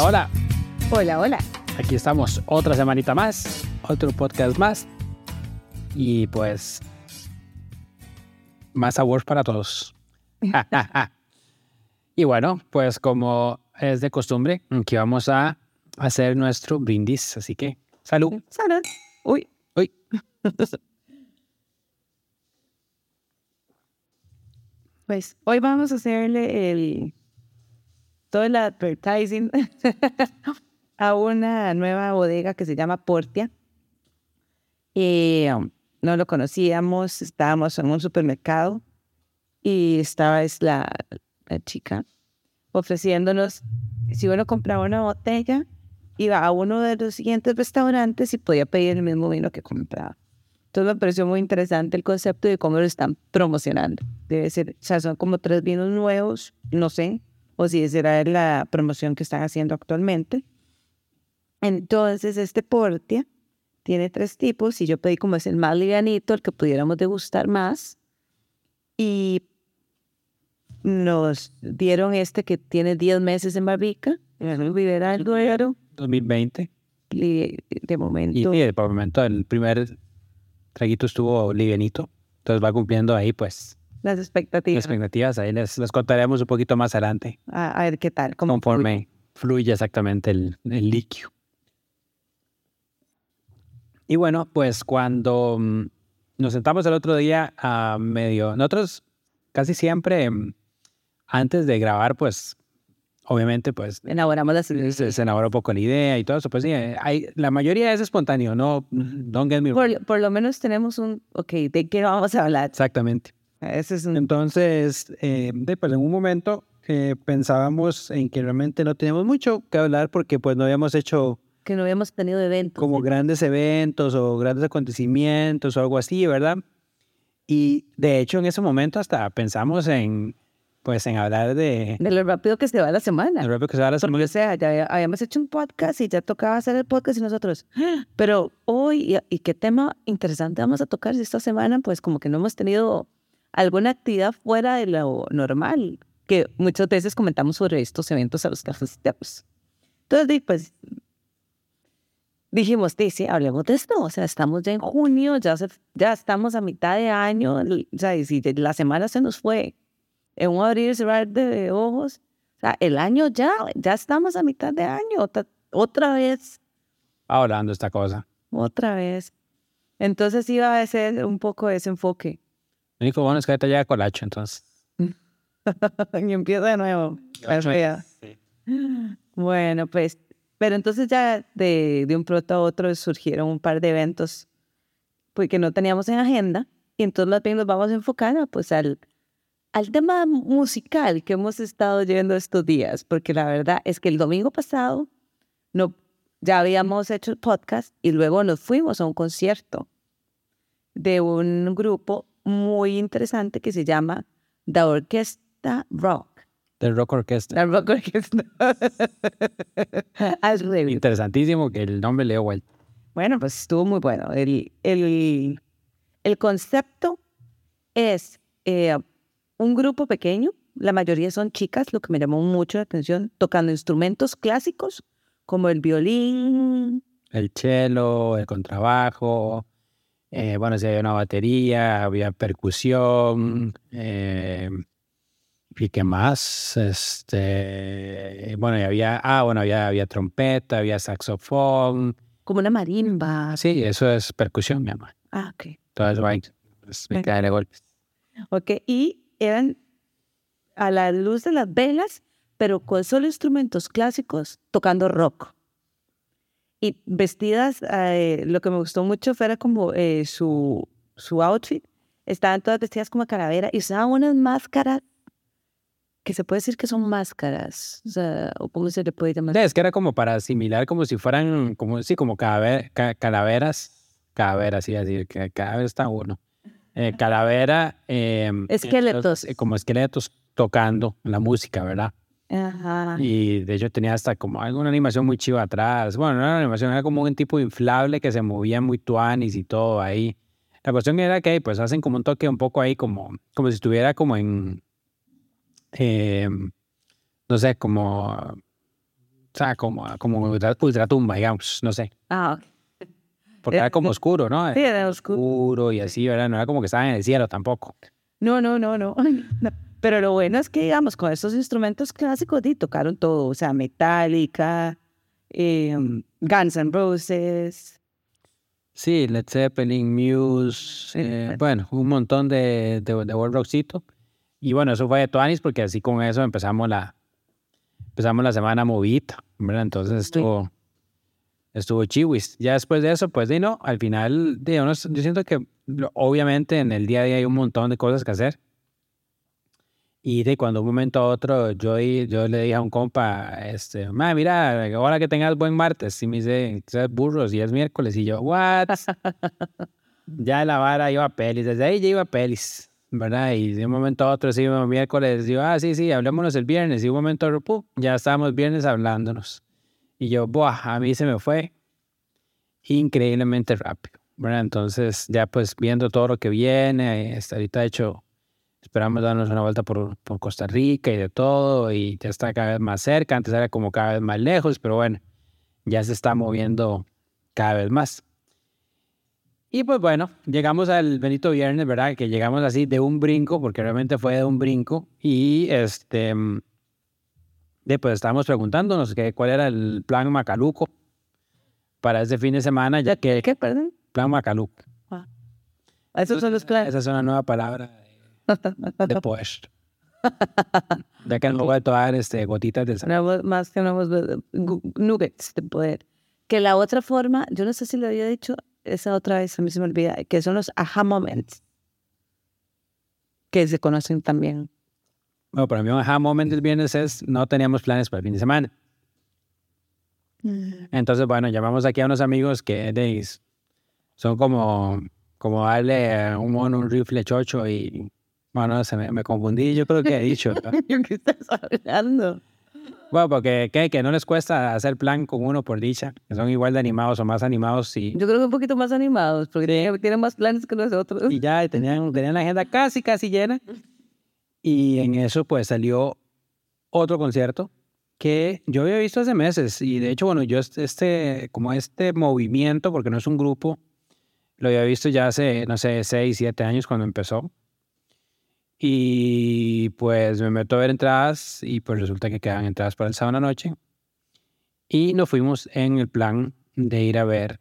Hola, hola, Hola, hola. aquí estamos otra semanita más, otro podcast más y pues más sabor para todos. y bueno, pues como es de costumbre, aquí vamos a hacer nuestro brindis, así que salud. Salud. Uy, Uy. pues hoy vamos a hacerle el todo el advertising a una nueva bodega que se llama Portia. Y um, no lo conocíamos, estábamos en un supermercado y estaba es la, la chica ofreciéndonos, si uno compraba una botella, iba a uno de los siguientes restaurantes y podía pedir el mismo vino que compraba. Entonces me pareció muy interesante el concepto de cómo lo están promocionando. Debe ser, o sea, son como tres vinos nuevos, no sé, o si será la promoción que están haciendo actualmente. Entonces, este Portia tiene tres tipos y yo pedí como es el más livianito, el que pudiéramos degustar más. Y nos dieron este que tiene 10 meses en Rivera del Duero, 2020. y de momento. Y el momento el primer traguito estuvo livianito, entonces va cumpliendo ahí pues las las expectativas. expectativas, ahí les, les contaremos un poquito más adelante, A, a ver qué tal. cómo conforme fluye exactamente el, el líquido. Y bueno, pues cuando mm, nos sentamos el otro día a medio, nosotros casi siempre mm, antes de grabar, pues obviamente pues Elaboramos las se, se elabora un poco la idea y todo eso, pues sí, eh, hay, la mayoría es espontáneo, no, don't get me wrong. por, por lo menos tenemos un, ok, ¿de qué vamos a hablar? Exactamente. Ese es un, Entonces, eh, de- pues en un momento eh, pensábamos en que realmente no teníamos mucho que hablar porque pues no habíamos hecho que no habíamos tenido eventos. como grandes eventos o grandes acontecimientos o algo así, ¿verdad? Y de hecho en ese momento hasta pensamos en, pues en hablar de... De lo rápido que se va la semana. el rápido que se va la Porque, o sea, ya había- habíamos hecho un podcast y ya tocaba hacer el podcast y nosotros. "Ah, Pero hoy, y qué tema interesante vamos a tocar esta semana, pues como que no hemos tenido alguna actividad fuera de lo normal, que muchas veces comentamos sobre estos eventos a los que asistimos. Entonces, pues dijimos, sí, sí, hablemos de esto. O sea, estamos ya en junio, ya, se- ya estamos a mitad de año, o sea, y si la semana se nos fue en un abrir y cerrar de ojos. O sea, el año ya, ya estamos a mitad de año, otra, otra vez, hablando esta cosa. otra vez. Entonces iba a ser un poco ese enfoque. Lo único bueno es que ahorita llega Colacho, entonces. y empieza de nuevo. fea. Bueno, pues, pero entonces ya de, de un pronto a otro surgieron un par de eventos pues, que no teníamos en agenda y entonces más bien nos vamos a enfocar a, pues, al, al tema musical que hemos estado yendo estos días, porque la verdad es que el domingo pasado no, ya habíamos hecho el podcast y luego nos fuimos a un concierto de un grupo muy interesante que se llama The Orquesta Rock. Del Rock Orchestra. La Rock revés. Interesantísimo que el nombre le dio vuelta. Bueno, pues estuvo muy bueno. El, el, el concepto es eh, un grupo pequeño, la mayoría son chicas, lo que me llamó mucho la atención, tocando instrumentos clásicos como el violín, el cello, el contrabajo, eh, bueno, si había una batería, había percusión, eh, y qué más, este, bueno, y había, ah, bueno, había, había trompeta, había saxofón, como una marimba. sí, eso es percusión, mi amor, Ah, ok. todo eso va ahí, pues, me cae de golpes. Ok, y eran a la luz de las velas, pero con solo instrumentos clásicos tocando rock. Y vestidas, eh, lo que me gustó mucho fue era como eh, su, su outfit, estaban todas vestidas como calavera y usaban unas máscaras que se puede decir que son máscaras, o sea, o cómo se le puede llamar. Es que era como para asimilar como si fueran, como, sí, como calaveras, calaveras, sí, así, que cada vez está uno. Eh, calavera. Eh, esqueletos. como esqueletos tocando la música, ¿verdad? Ajá. Y de hecho tenía hasta como alguna animación muy chiva atrás. Bueno, no era una animación, era como un tipo inflable que se movía muy tuanis y todo ahí. La cuestión era que pues hacen como un toque un poco ahí como, como si estuviera como en, eh, no sé, como, o sea, como, como ultratumba, digamos, no sé. Ah, Porque era como oscuro, ¿no? Sí, era oscuro. Oscuro y así, ¿verdad? No era como que estaba en el cielo tampoco. No, no, no, no. Pero lo bueno es que, digamos, con estos instrumentos clásicos, sí, tocaron todo. O sea, Metallica, eh, Guns N' Roses. Sí, Led Zeppelin, Muse, eh, bueno, un montón de, de, de World Rockcito. Y bueno, eso fue de Tuanis porque así con eso empezamos la, empezamos la semana movida, ¿verdad? Entonces estuvo, estuvo chiwis. Ya después de eso, pues, de no, al final, de, yo siento que obviamente en el día a día hay un montón de cosas que hacer. Y de cuando un momento a otro yo, yo le dije a un compa, este, mira, ahora que tengas buen martes, y me dice, burros, y es miércoles, y yo, what? ya la vara iba a pelis, desde ahí ya iba a pelis, ¿verdad? Y de un momento a otro, sí, miércoles, digo, ah, sí, sí, hablémonos el viernes, y de un momento a otro, ya estábamos viernes hablándonos. Y yo, buah, a mí se me fue increíblemente rápido, ¿verdad? Entonces, ya pues viendo todo lo que viene, hasta ahorita he hecho Esperamos darnos una vuelta por, por, Costa Rica y de todo, y ya está cada vez más cerca, antes era como cada vez más lejos, pero bueno, ya se está moviendo cada vez más. Y pues bueno, llegamos al Benito Viernes, ¿verdad? Que llegamos así de un brinco, porque realmente fue de un brinco, y este, después estábamos preguntándonos que, cuál era el plan Macaluco para ese fin de semana, ya que... ¿Qué, perdón? Plan Macaluco. Ah. Esos son los planes. Esa es una nueva palabra de post. Ya que no voy a tomar este, gotitas de sal. Más que no nuggets de poder. Que la otra forma, yo no sé si le había dicho esa otra vez, a mí se me olvida, que son los aha moments. Que se conocen también. Bueno, para mí un aha moment del viernes es no teníamos planes para el fin de semana. Entonces, bueno, llamamos aquí a unos amigos que de, son como, como darle un mono un rifle chocho y bueno, se me, confundí, yo creo que he dicho. ¿Qué estás hablando? Bueno, porque ¿qué? que no les cuesta hacer plan con uno por dicha, que son igual de animados o más animados. Y... Yo creo que un poquito más animados, porque tienen más planes que nosotros. Y ya tenían, tenían la agenda casi, casi llena. Y en eso pues salió otro concierto que yo había visto hace meses. Y de hecho, bueno, yo este, como este movimiento, porque no es un grupo, lo había visto ya hace, no sé, seis, siete años cuando empezó. Y pues me meto a ver entradas y pues resulta que quedan entradas para el sábado a la noche. Y nos fuimos en el plan de ir a ver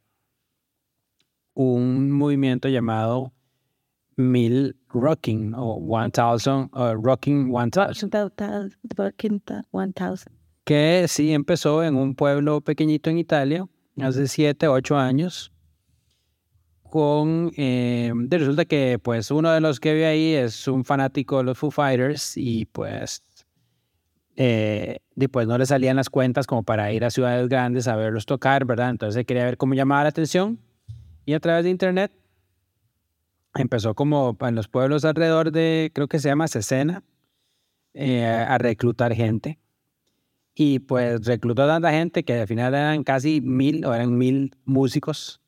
un movimiento llamado Mil Rocking o One Thousand, Rocking One Thousand. Que sí empezó en un pueblo pequeñito en Italia hace siete, ocho años con, eh, resulta que pues uno de los que ve ahí es un fanático de los Foo Fighters y pues, eh, pues no le salían las cuentas como para ir a ciudades grandes a verlos tocar, ¿verdad? Entonces quería ver cómo llamaba la atención y a través de internet empezó como en los pueblos alrededor de, creo que se llama Cesena, eh, a reclutar gente. Y pues reclutó tanta gente que al final eran casi mil o eran mil músicos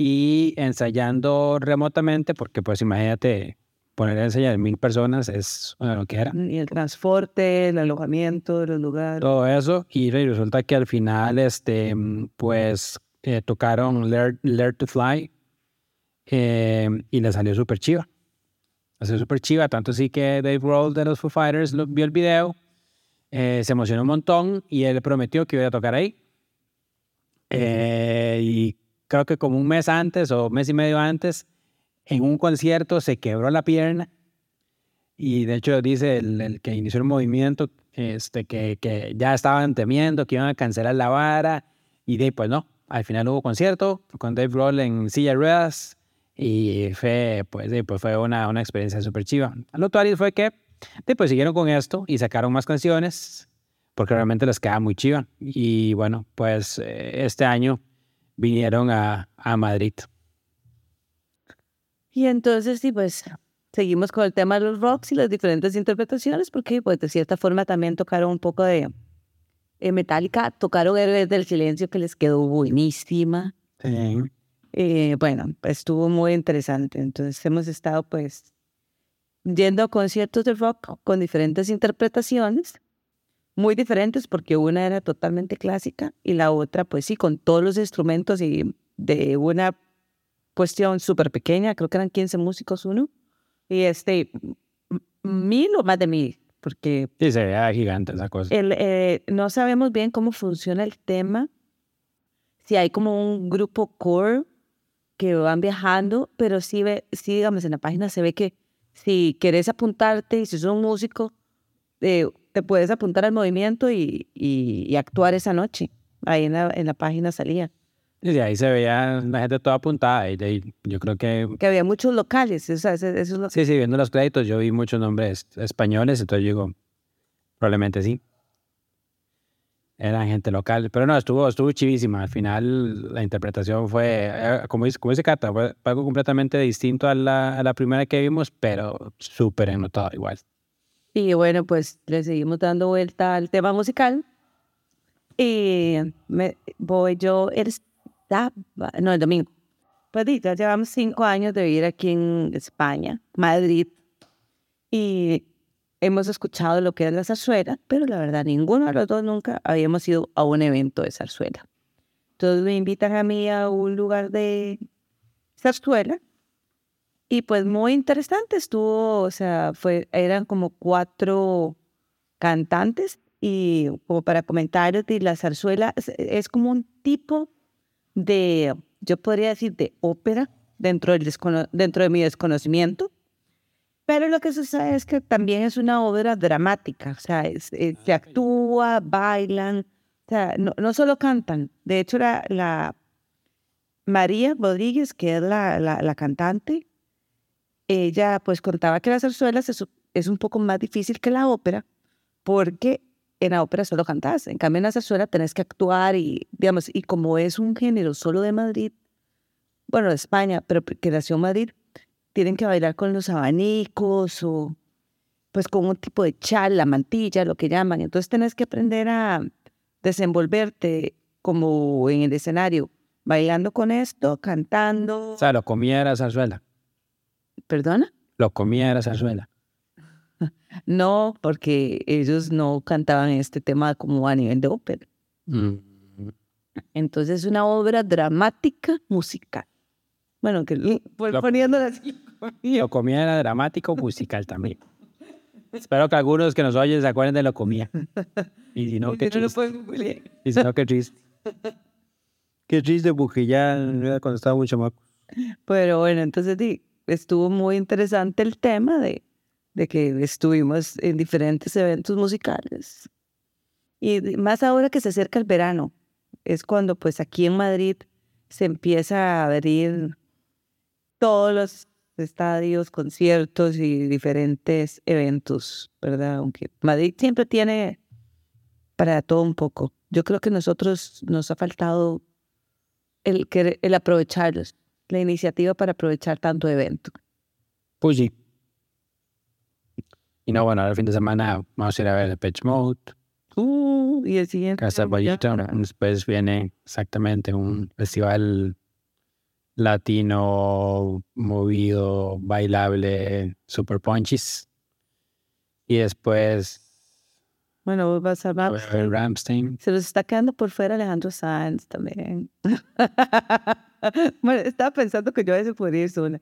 y ensayando remotamente, porque pues imagínate poner a ensayar mil personas es lo que era. Y el transporte, el alojamiento de los lugares. Todo eso, y resulta que al final, este, pues eh, tocaron Learn, to Fly eh, y le salió súper chiva. Salió súper chiva, tanto así que Dave Grohl de los Foo Fighters vio el video, eh, se emocionó un montón y él prometió que iba a tocar ahí. y creo que como un mes antes o mes y medio antes, en un concierto se quebró la pierna y de hecho dice el, que inició el movimiento este, que, que, ya estaban temiendo que iban a cancelar la vara y de pues no, al final hubo concierto con Dave Grohl en silla de ruedas Y fue, pues, sí, pues fue una, una experiencia súper chiva. Lo actual fue que después siguieron con esto y sacaron más canciones porque realmente les queda muy chiva. Y bueno, pues eh, este año vinieron a, a Madrid. Y entonces, sí, pues seguimos con el tema de los rocks y las diferentes interpretaciones, porque pues de cierta forma también tocaron un poco de eh, Metallica, tocaron Héroes del Silencio que les quedó buenísima. Sí. Eh, bueno, estuvo muy interesante. Entonces hemos estado pues yendo a conciertos de rock con diferentes interpretaciones, muy diferentes porque una era totalmente clásica y la otra pues sí, con todos los instrumentos y de una cuestión súper pequeña, creo que eran 15 músicos uno, y este, mil o más de mil, porque... Sí, se veía gigante esa cosa. El, eh, no sabemos bien cómo funciona el tema, si hay como un grupo core que van viajando, pero sí, ve, sí, digamos, en la página se ve que si quieres apuntarte y si sos un músico, eh, te puedes apuntar al movimiento y, y, y, actuar esa noche. Ahí en la, en la página salía. Y de ahí se veía la gente toda apuntada. Y de ahí yo creo que. Que había muchos locales. O sea, eso, es lo... Sí, sí, viendo los créditos, yo vi muchos nombres españoles, entonces digo, probablemente sí. Eran gente local. Pero no, estuvo, estuvo chivísima. Al final, la interpretación fue, eh, como dice, como dice Cata, fue algo completamente distinto a la, a la primera que vimos, pero súper enotado igual. Y bueno, pues le seguimos dando vuelta al tema musical. Y me, voy yo el no, el domingo. Pues ya llevamos cinco años de vivir aquí en España, Madrid, y hemos escuchado lo que es la zarzuela, pero la verdad ninguno de los dos nunca habíamos ido a un evento de zarzuela. Todos me invitan a mí a un lugar de zarzuela y pues muy interesante estuvo, o sea, fue, eran como cuatro cantantes y como para comentarios de la zarzuela es, es como un tipo de, yo podría decir, de ópera dentro, del dentro de mi desconocimiento. Pero lo que sucede es que también es una obra dramática, o sea, es, es, se actúa, bailan, o sea, no, no solo cantan. De hecho, la, la María Rodríguez, que es la, la, la, cantante, ella pues contaba que la zarzuela es, es un poco más difícil que la ópera, porque en la ópera solo cantás, en cambio en la zarzuela tenés que actuar y, digamos, y como es un género solo de Madrid, bueno, de España, pero que nació en Madrid, tienen que bailar con los abanicos o pues con un tipo de chal, la mantilla, lo que llaman. Entonces tenés que aprender a desenvolverte como en el escenario, bailando con esto, cantando. O sea, lo comía era zarzuela. ¿Perdona? Lo comía era zarzuela. No, porque ellos no cantaban este tema como a nivel de ópera. Mm. Entonces es una obra dramática musical. Bueno, que pues, Lo- poniéndola así. Lo comía era dramático musical también. Espero que algunos que nos oyen se acuerden de lo comía. Y si no, qué Si no lo triste. Y si no, qué triste. Qué triste porque ya cuando estaba muy chamaco. Pero bueno, entonces di, estuvo muy interesante el tema de, de que estuvimos en diferentes eventos musicales. Y más ahora que se acerca el verano, es cuando pues aquí en Madrid se empieza a abrir todos los estadios, conciertos y diferentes eventos, ¿verdad? Aunque Madrid siempre tiene para todo un poco. Yo creo que nosotros nos ha faltado el, el aprovecharlos, la iniciativa para aprovechar tanto evento. Pues sí. Y no, bueno, ahora el fin de semana vamos a ir a ver Pitch Mode, Uh, y el siguiente. Casa para- Después viene exactamente un festival latino, movido, bailable, super punchies. Y después Bueno, vos vas a hablar. Ramstein. Se los está quedando por fuera Alejandro Sanz también. bueno, estaba pensando que yo a veces podría ir sola.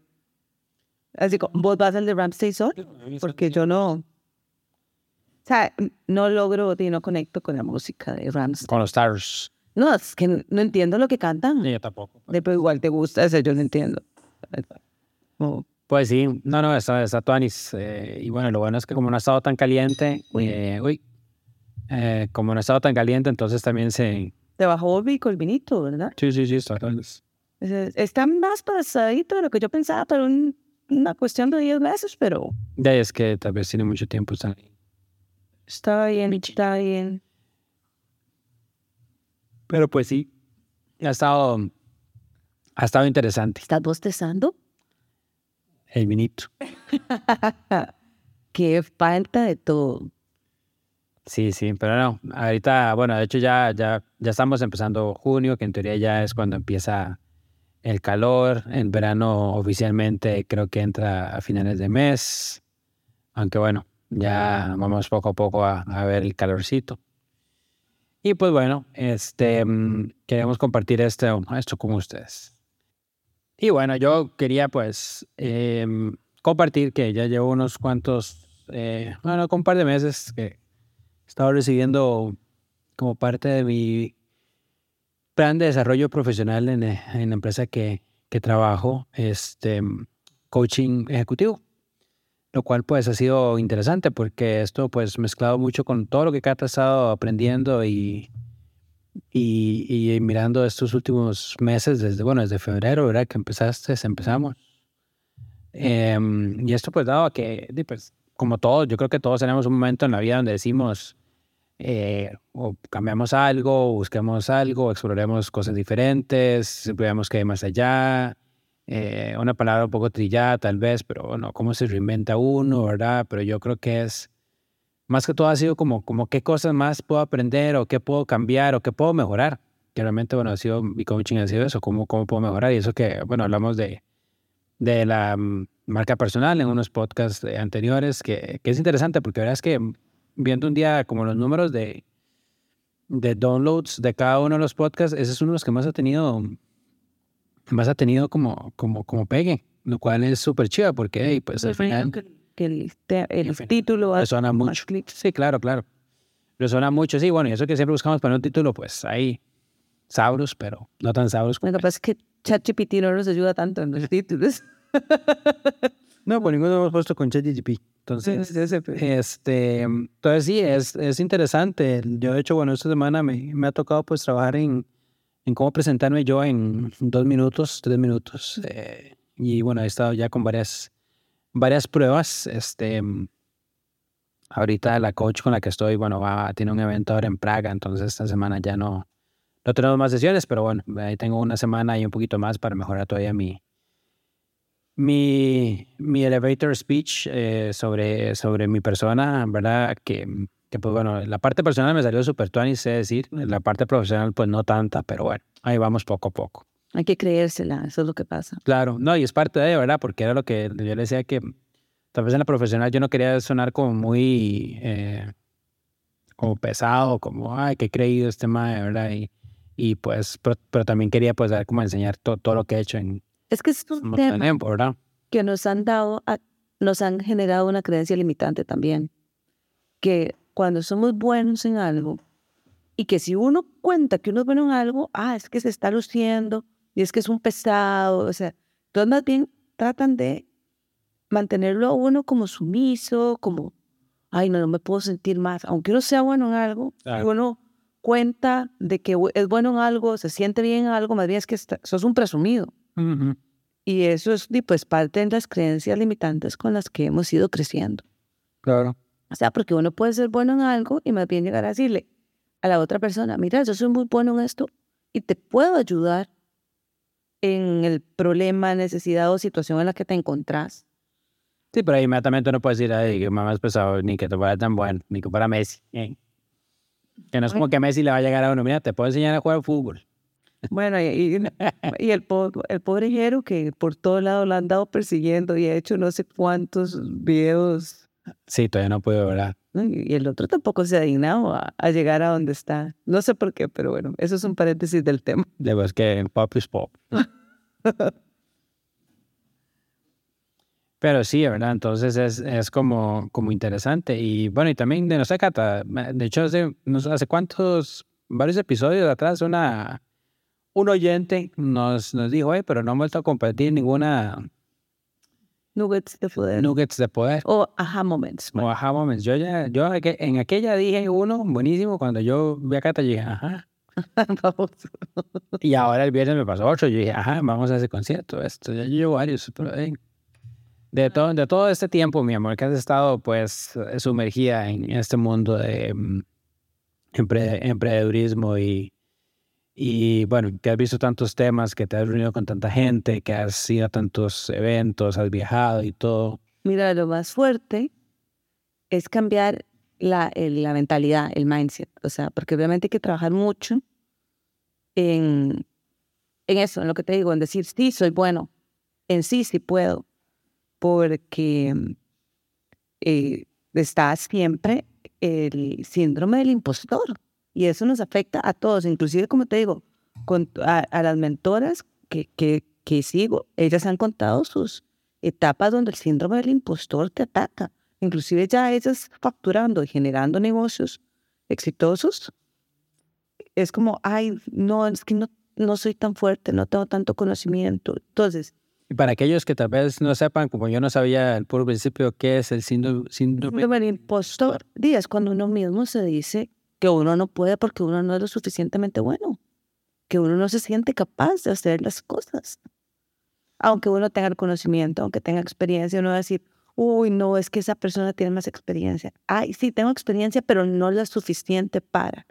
Así como, vos vas al de Ramsey sola, porque yo no. O sea, no logro y no conecto con la música de Ramsey. Con los Stars. No, es que no, entiendo lo que cantan. Sí, yo tampoco. De, pero igual te gusta, ese yo no entiendo. Como, Pues sí, no, no, está, está tuanis. eh, y bueno, lo bueno es que como no ha estado tan caliente, eh, uy, eh, como no ha estado tan caliente, entonces también se... te bajó Vico el vinito, ¿verdad? Sí, sí, sí, está. Está más pasadito de lo que yo pensaba, pero una cuestión de 10 meses, pero... Ya es que tal vez tiene mucho tiempo está Está bien, está bien. Pero pues sí, ha estado, ha estado interesante. ¿Estás bostezando? El vinito. Qué falta de todo. Sí, sí, pero no, ahorita, bueno, de hecho ya, ya, ya estamos empezando junio, que en teoría ya es cuando empieza el calor. En verano oficialmente creo que entra a finales de mes, aunque bueno, ya vamos poco a poco a, ver el calorcito. Y pues bueno, este, mm, queremos compartir esto, esto con ustedes. Y bueno, yo quería pues em, compartir que ya llevo unos cuantos, eh, bueno, con un par de meses que estado recibiendo como parte de mi plan de desarrollo profesional en, eh, en la empresa que, que trabajo, este, coaching ejecutivo lo cual pues ha sido interesante porque esto pues mezclado mucho con todo lo que Cata ha estado aprendiendo y, y, mirando estos últimos meses, desde, bueno, desde febrero, ¿verdad? Que empezaste, empezamos. Em, y esto pues dado que, pues, como todos, yo creo que todos tenemos un momento en la vida donde decimos, eh, o cambiamos algo, o busquemos algo, exploremos cosas diferentes, veamos que hay más allá. Eh, una palabra un poco trillada tal vez, pero bueno, cómo se reinventa uno, ¿verdad? Pero yo creo que es, más que todo ha sido como, como qué cosas más puedo aprender o qué puedo cambiar o qué puedo mejorar. Que realmente, bueno, ha sido, mi coaching ha sido eso, cómo, cómo puedo mejorar. Y eso que, bueno, hablamos de, de la mm, marca personal en unos podcasts anteriores, que, que es interesante porque la verdad es que viendo un día como los números de, de downloads de cada uno de los podcasts, ese es uno de los que más ha tenido más ha tenido como, como, como pegue, lo cual es súper chido porque pues al final... Que, el, el título... Resuena mucho. Sí, claro, claro. Resuena mucho, sí, bueno, y eso que siempre buscamos para un título, pues ahí, sabros, pero no tan sabros. Lo que pasa es que ChatGPT no nos ayuda tanto en los títulos. no, pues ninguno hemos puesto con ChatGPT. Entonces, este, entonces sí, es, es interesante. Yo, de hecho, bueno, esta semana me, me ha tocado pues trabajar en, en cómo presentarme yo en dos minutos, tres minutos. Eh, y bueno, he estado ya con varias, varias pruebas. Este, ahorita la coach con la que estoy, bueno, va, tiene un evento ahora en Praga, entonces esta semana ya no, no tenemos más sesiones, pero bueno, ahí tengo una semana y un poquito más para mejorar todavía mi, mi, mi elevator speech eh, sobre, sobre mi persona, ¿verdad? Que que pues bueno, la parte personal me salió súper tuanis, sé decir, la parte profesional pues no tanta, pero bueno, ahí vamos poco a poco. Hay que creérsela, eso es lo que pasa. Claro, no, y es parte de, ¿verdad? Porque era lo que yo le decía que tal vez en la profesional yo no quería sonar como muy, eh, como pesado, como, ay, qué creído este mae, ¿verdad? Y, y pues, pero, también quería pues dar como enseñar todo, todo lo que he hecho en... Es que es un tema ¿verdad? que nos han dado, nos han generado una creencia limitante también, que cuando somos buenos en algo y que si uno cuenta que uno es bueno en algo, ah, es que se está luciendo y es que es un pesado, o sea, todos más bien tratan de mantenerlo a uno como sumiso, como, ay, no, no me puedo sentir más, aunque uno sea bueno en algo, uno cuenta de que es bueno en algo, se siente bien en algo, más bien es que sos un presumido. Y eso es pues, parte de las creencias limitantes con las que hemos ido creciendo. Claro. O sea, porque uno puede ser bueno en algo y más bien llegar a decirle a la otra persona, mira, yo soy muy bueno en esto y te puedo ayudar en el problema, necesidad o situación en la que te encontrás. Sí, pero inmediatamente uno puede decir, ay, que mamá es pesado, ni que te fuera tan bueno, ni que fuera Messi. ¿eh? Que no es como que Messi le va a llegar a uno, mira, te puedo enseñar a jugar fútbol. Bueno, y, y el, el pobre Jero que por todo lado lo han dado persiguiendo y ha hecho no sé cuántos videos Sí, todavía no puedo, ¿verdad? Y el otro tampoco se ha dignado a, llegar a donde está. No sé por qué, pero bueno, eso es un paréntesis del tema. De es que pop is pop. pero sí, ¿verdad? Entonces es, es como, como interesante. Y bueno, y también de no sé, Cata, de hecho, hace, no sé, hace cuántos, varios episodios atrás, una, un oyente nos, nos dijo, pero no hemos vuelto a compartir ninguna Nuggets de poder. Nuggets de poder. O aha moments. O aha moments. Yo ya, yo en aquella dije uno buenísimo cuando yo vi a Cata y dije, ajá. y ahora el viernes me pasó otro. Yo dije, ajá, vamos a ese concierto. Esto, ya llevo varios. Pero, de, todo, de todo este tiempo, mi amor, que has estado pues sumergida en este mundo de mm, emprendedurismo y, y bueno, que has visto tantos temas, que te has reunido con tanta gente, que has ido a tantos eventos, has viajado y todo. Mira, lo más fuerte es cambiar la, la mentalidad, el mindset. O sea, porque obviamente hay que trabajar mucho en, en eso, en lo que te digo, en decir, sí, soy bueno, en sí, sí puedo, porque eh, está siempre el síndrome del impostor y eso nos afecta a todos, inclusive, como te digo, con, a, a las mentoras que, que, que sigo, ellas han contado sus etapas donde el síndrome del impostor te ataca inclusive ya ellas facturando y generando negocios exitosos, es como, ay, no, es que no, no soy tan fuerte, no tengo tanto conocimiento. Entonces... Y para aquellos que tal vez no sepan, como yo no sabía al puro principio qué es el síndrome, síndrome del impostor, es cuando uno mismo se dice que uno no puede porque uno no es lo suficientemente bueno, que uno no se siente capaz de hacer las cosas. Aunque uno tenga el conocimiento, aunque tenga experiencia, uno va a decir, uy, no, es que esa persona tiene más experiencia. Ay, sí, tengo experiencia, pero no la suficiente para.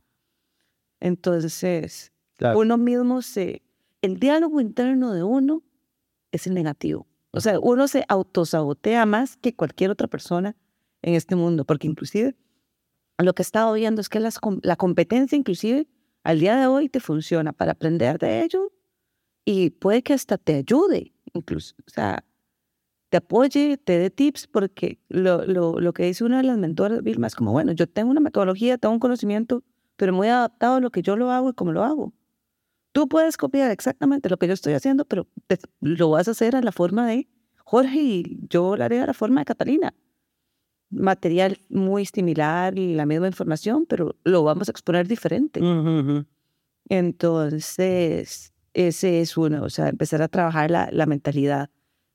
Entonces, uno mismo se, el diálogo interno de uno es el negativo. O sea, uno se autosabotea más que cualquier otra persona en este mundo, porque inclusive lo que he estado viendo es que la competencia inclusive al día de hoy te funciona para aprender de ello y puede que hasta te ayude incluso. O sea, te apoye, te dé tips, porque lo, lo, lo que dice una de las mentoras, Vilma, es como, bueno, yo tengo una metodología, tengo un conocimiento, pero muy adaptado a lo que yo lo hago y cómo lo hago. Tú puedes copiar exactamente lo que yo estoy haciendo, pero lo vas a hacer a la forma de Jorge y yo lo haré a la forma de Catalina. Material muy similar y la misma información, pero lo vamos a exponer diferente. Entonces, ese es uno, o sea, empezar a trabajar la, la mentalidad.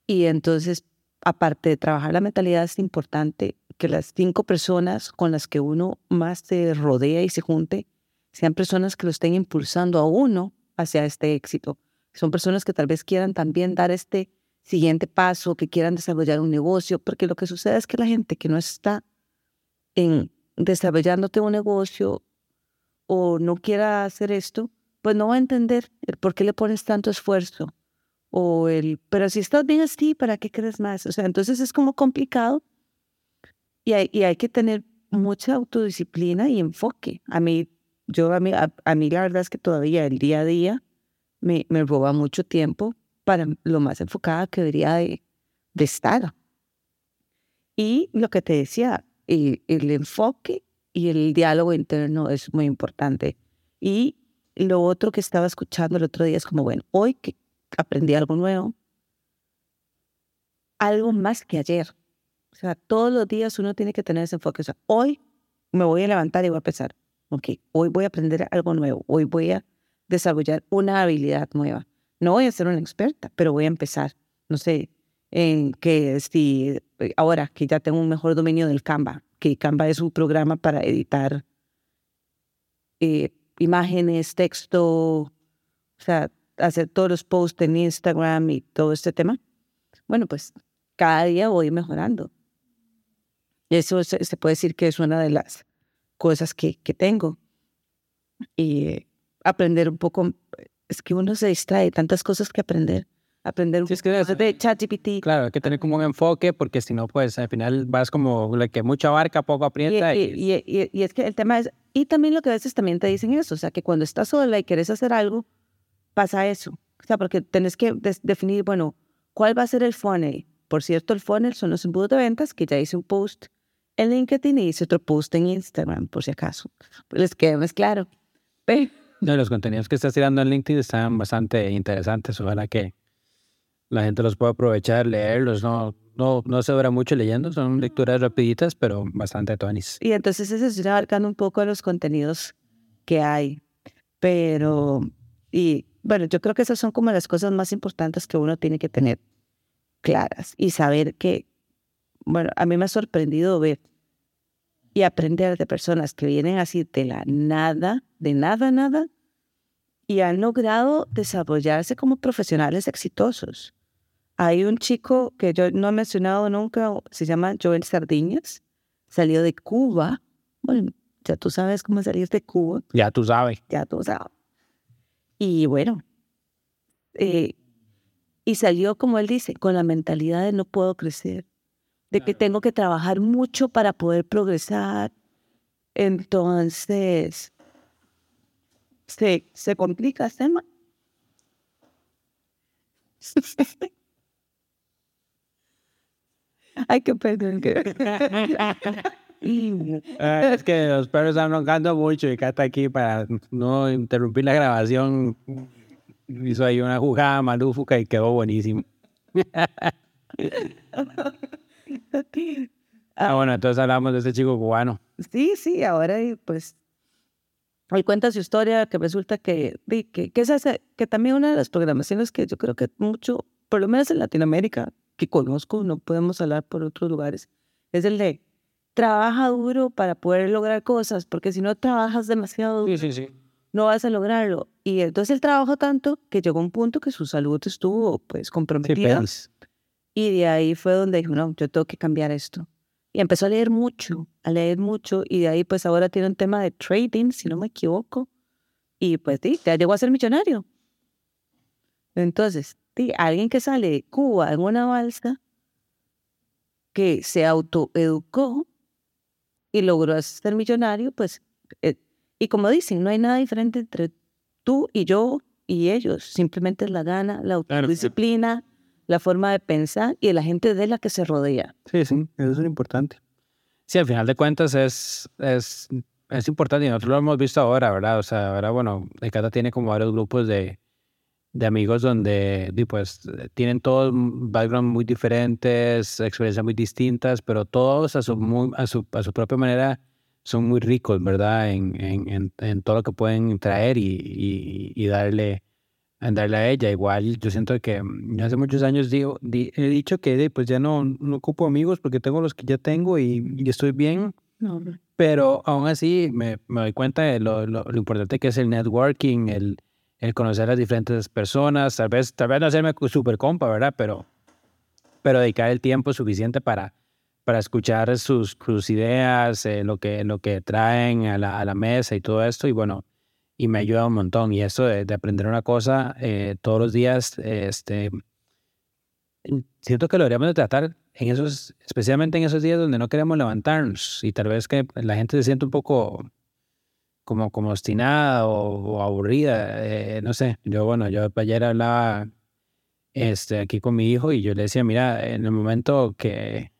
Y entonces, aparte de trabajar la mentalidad, es importante que las cinco personas con las que uno más se rodea y se junte sean personas que lo estén impulsando a uno hacia este éxito. Son personas que tal vez quieran también dar este siguiente paso, que quieran desarrollar un negocio, porque lo que sucede es que la gente que no está en desarrollándote un negocio o no quiera hacer esto, pues no va a entender el por qué le pones tanto esfuerzo o el, pero si estás bien así, ¿para qué crees más? O sea, entonces es como complicado y hay, y hay que tener mucha autodisciplina y enfoque. A mí, yo, a mí, a, mí la verdad es que todavía el día a día me, me roba mucho tiempo para lo más enfocada que debería de, estar. Y lo que te decía, el, el enfoque y el diálogo interno es muy importante. Y lo otro que estaba escuchando el otro día es como, bueno, hoy, ¿qué, aprendí algo nuevo, algo más que ayer. O sea, todos los días uno tiene que tener ese enfoque. O sea, hoy me voy a levantar y voy a pensar, ok, hoy voy a aprender algo nuevo, hoy voy a desarrollar una habilidad nueva. No voy a ser una experta, pero voy a empezar. No sé, en que si ahora que ya tengo un mejor dominio del Canva, que Canva es un programa para editar eh, imágenes, texto, o sea, hacer todos los posts en Instagram y todo este tema, bueno, pues cada día voy mejorando. Eso se, puede decir que es una de las cosas que, que tengo. Y aprender un poco, es que uno se distrae, tantas cosas que aprender. Aprender sí, es que de ChatGPT. Claro, hay que tener como un enfoque porque si no, pues al final vas como la que mucha barca, poco aprieta. Y, y, y, y, es que el tema es, y también lo que a veces también te dicen eso, o sea, que cuando estás sola y quieres hacer algo, pasa eso. O sea, porque tenés que definir, bueno, ¿cuál va a ser el funnel? Por cierto, el funnel son los embudos de ventas, que ya hice un post en LinkedIn y hice otro post en Instagram, por si acaso. Pues les quede más claro. No, los contenidos que estás tirando en LinkedIn están bastante interesantes. Ojalá que la gente los pueda aprovechar, leerlos. No, no, no se dura mucho leyendo, son lecturas rapiditas, pero bastante tonis. Y entonces eso estoy abarcando un poco los contenidos que hay. Pero, y bueno, yo creo que esas son como las cosas más importantes que uno tiene que tener claras y saber que, bueno, a mí me ha sorprendido ver y aprender de personas que vienen así de la nada, de nada, nada, y han logrado desarrollarse como profesionales exitosos. Hay un chico que yo no he mencionado nunca, se llama Joel Sardiñas, salió de Cuba. Bueno, ya tú sabes cómo salir de Cuba. Ya tú sabes. Ya tú sabes. Y bueno, eh, y salió, como él dice, con la mentalidad de no puedo crecer, de que tengo que trabajar mucho para poder progresar. Entonces, se, se complica el tema. Ay, qué perdón. Ah, es que los perros están roncando mucho y Cata aquí para no interrumpir la grabación hizo ahí una jugada malúfuca y quedó buenísimo. ah, bueno, entonces hablamos de ese chico cubano. Sí, sí, ahora pues él cuenta su historia que resulta que, que, que, es que también una de las programaciones que yo creo que mucho, por lo menos en Latinoamérica, que conozco, no podemos hablar por otros lugares, es el de trabaja duro para poder lograr cosas, porque si no trabajas demasiado duro, sí, sí, sí no vas a lograrlo. Y entonces él trabajó tanto que llegó un punto que su salud estuvo pues comprometida. Y de ahí fue donde dijo, no, yo tengo que cambiar esto. Y empezó a leer mucho, a leer mucho. Y de ahí pues ahora tiene un tema de trading, si no me equivoco. Y pues sí, ya llegó a ser millonario. Entonces, sí, alguien que sale de Cuba en una balsa, que se autoeducó y logró ser millonario, pues eh, y como dicen, no hay nada diferente entre tú y yo y ellos. Simplemente es la gana, la autodisciplina, la forma de pensar y la gente de la que se rodea. Sí, sí, eso es lo importante. Sí, al final de cuentas es, es, es importante y nosotros lo hemos visto ahora, ¿verdad? O sea, ahora, bueno, Ecata tiene como varios grupos de, de amigos donde pues tienen todos background muy diferentes, experiencias muy distintas, pero todos a su, muy, a su, a su propia manera son muy ricos, ¿verdad? En, en, en, todo lo que pueden traer y, y, darle, darle a ella. Igual yo siento que mm, hace muchos años digo, he dicho que pues ya no, no ocupo amigos porque tengo los que ya tengo y, y estoy bien. Pero aún así me, me doy cuenta de lo, lo, importante que es el networking, el, el conocer a las diferentes personas, tal vez, tal vez no hacerme super compa, ¿verdad? Pero, pero dedicar el tiempo suficiente para, para escuchar sus, sus ideas, eh, lo, que, lo que traen a la, a la, mesa y todo esto. Y bueno, y me ayuda un montón. Y esto de, aprender una cosa eh, todos los días, este, siento que lo deberíamos de tratar en esos, especialmente en esos días donde no queremos levantarnos y tal vez que la gente se siente un poco como, como obstinada o, aburrida, eh, no sé. Yo, bueno, yo ayer hablaba este, aquí con mi hijo y yo le decía, mira, en el momento que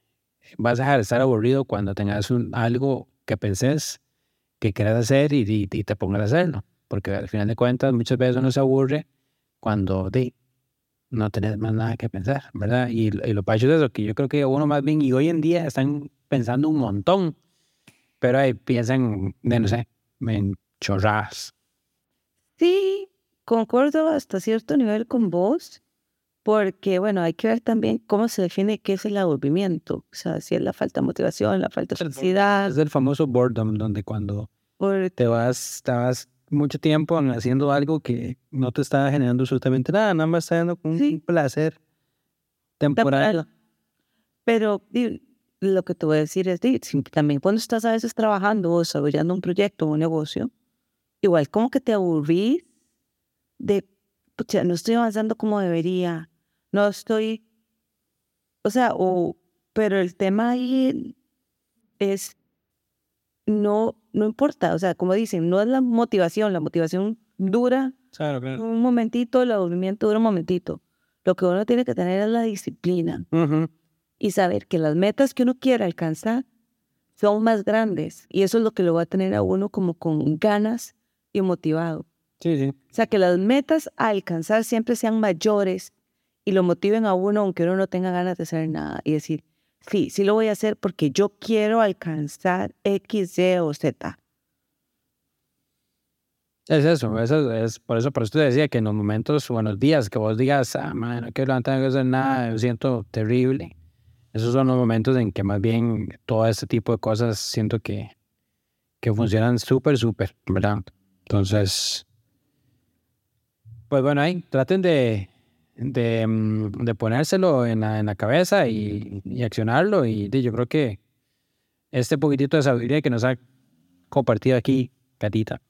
vas a dejar de estar aburrido cuando tengas un, algo que penses que quieras hacer y, te pongas a hacerlo. Porque al final de cuentas, muchas veces uno se aburre cuando de, no tenés más nada que pensar, ¿verdad? Y, y lo pacho es eso, que yo creo que uno más bien, y hoy en día están pensando un montón, pero ahí piensan, de, no sé, en chorras. Sí, concuerdo hasta cierto nivel con vos porque, bueno, hay que ver también cómo se define qué es el aburrimiento. O sea, si es la falta de motivación, la falta de felicidad. Es el famoso boredom, donde cuando te vas, estabas mucho tiempo haciendo algo que no te estaba generando absolutamente nada, nada más estando con un placer temporal. Pero lo que te voy a decir es, también cuando estás a veces trabajando o desarrollando un proyecto o un negocio, igual como que te aburrís de, pucha, no estoy avanzando como debería, no estoy, o sea, o, pero el tema ahí es, no, no importa, o sea, como dicen, no es la motivación, la motivación dura un momentito, el aburrimiento dura un momentito. Lo que uno tiene que tener es la disciplina y saber que las metas que uno quiere alcanzar son más grandes y eso es lo que lo va a tener a uno como con ganas y motivado. Sí, sí. O sea, que las metas a alcanzar siempre sean mayores y lo motiven a uno aunque uno no tenga ganas de hacer nada y decir, sí, sí lo voy a hacer porque yo quiero alcanzar X, Y o Z. Es eso, eso es por eso, por eso te decía que en los momentos, buenos días, que vos digas, ah, man, no quiero levantar, no hacer nada, me siento terrible. Esos son los momentos en que más bien todo este tipo de cosas siento que, que funcionan súper, súper, ¿verdad? Entonces, pues bueno, ahí traten de, de, mm, de ponérselo en la, en la cabeza y, y accionarlo. Y yo creo que este poquitito de sabiduría que nos ha compartido aquí, Catita,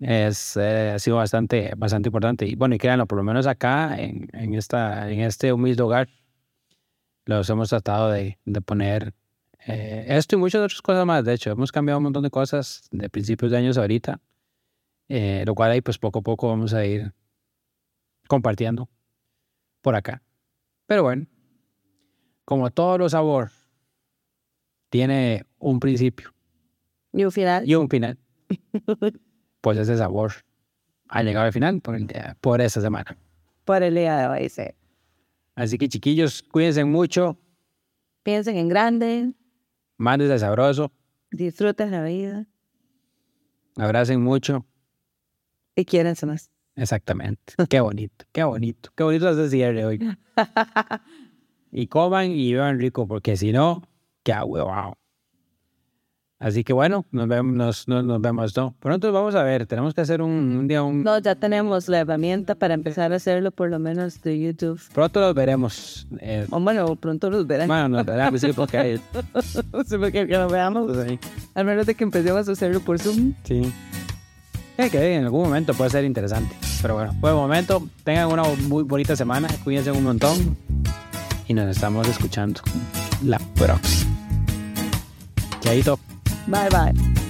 es, eh, ha sido bastante, bastante importante. Y bueno, y créanlo, por lo menos acá, en, en, esta, en este humilde hogar, los hemos tratado de, de poner eh, esto y muchas otras cosas más. De hecho, hemos cambiado un montón de cosas de principios de años ahorita, eh, lo cual ahí pues poco a poco vamos a ir compartiendo por acá. Pero bueno, como todo lo sabor, tiene un principio Y un final. y un final. Pues ese sabor ha llegado al final por, el día- por esta semana. Por el día de hoy, sí. Así que chiquillos, cuídense mucho, Piensen en grande, mándense sabroso, disfruten la vida abracen mucho. y quiérense más. Exactamente. Qué bonito, qué bonito, qué bonito es cierre hoy. Y coman y beban rico, porque si no, qué wow. Así que bueno, nos vemos, nos, nos, nos vemos, ¿no? Pronto vamos a ver, tenemos que hacer un, un día, un... No, ya tenemos la herramienta para empezar a hacerlo por lo menos de YouTube. Pronto los veremos. eh, O bueno, pronto los verán. bueno, nos veremos, sí, porque... Sí, porque que lo veamos. pues, ahí, Al menos de que empecemos a hacerlo por Zoom. sí. Eh, que en algún momento puede ser interesante. Pero bueno, por el momento, tengan una muy bonita semana, cuídense un montón y nos estamos escuchando la próxima. Chaito. Bye bye.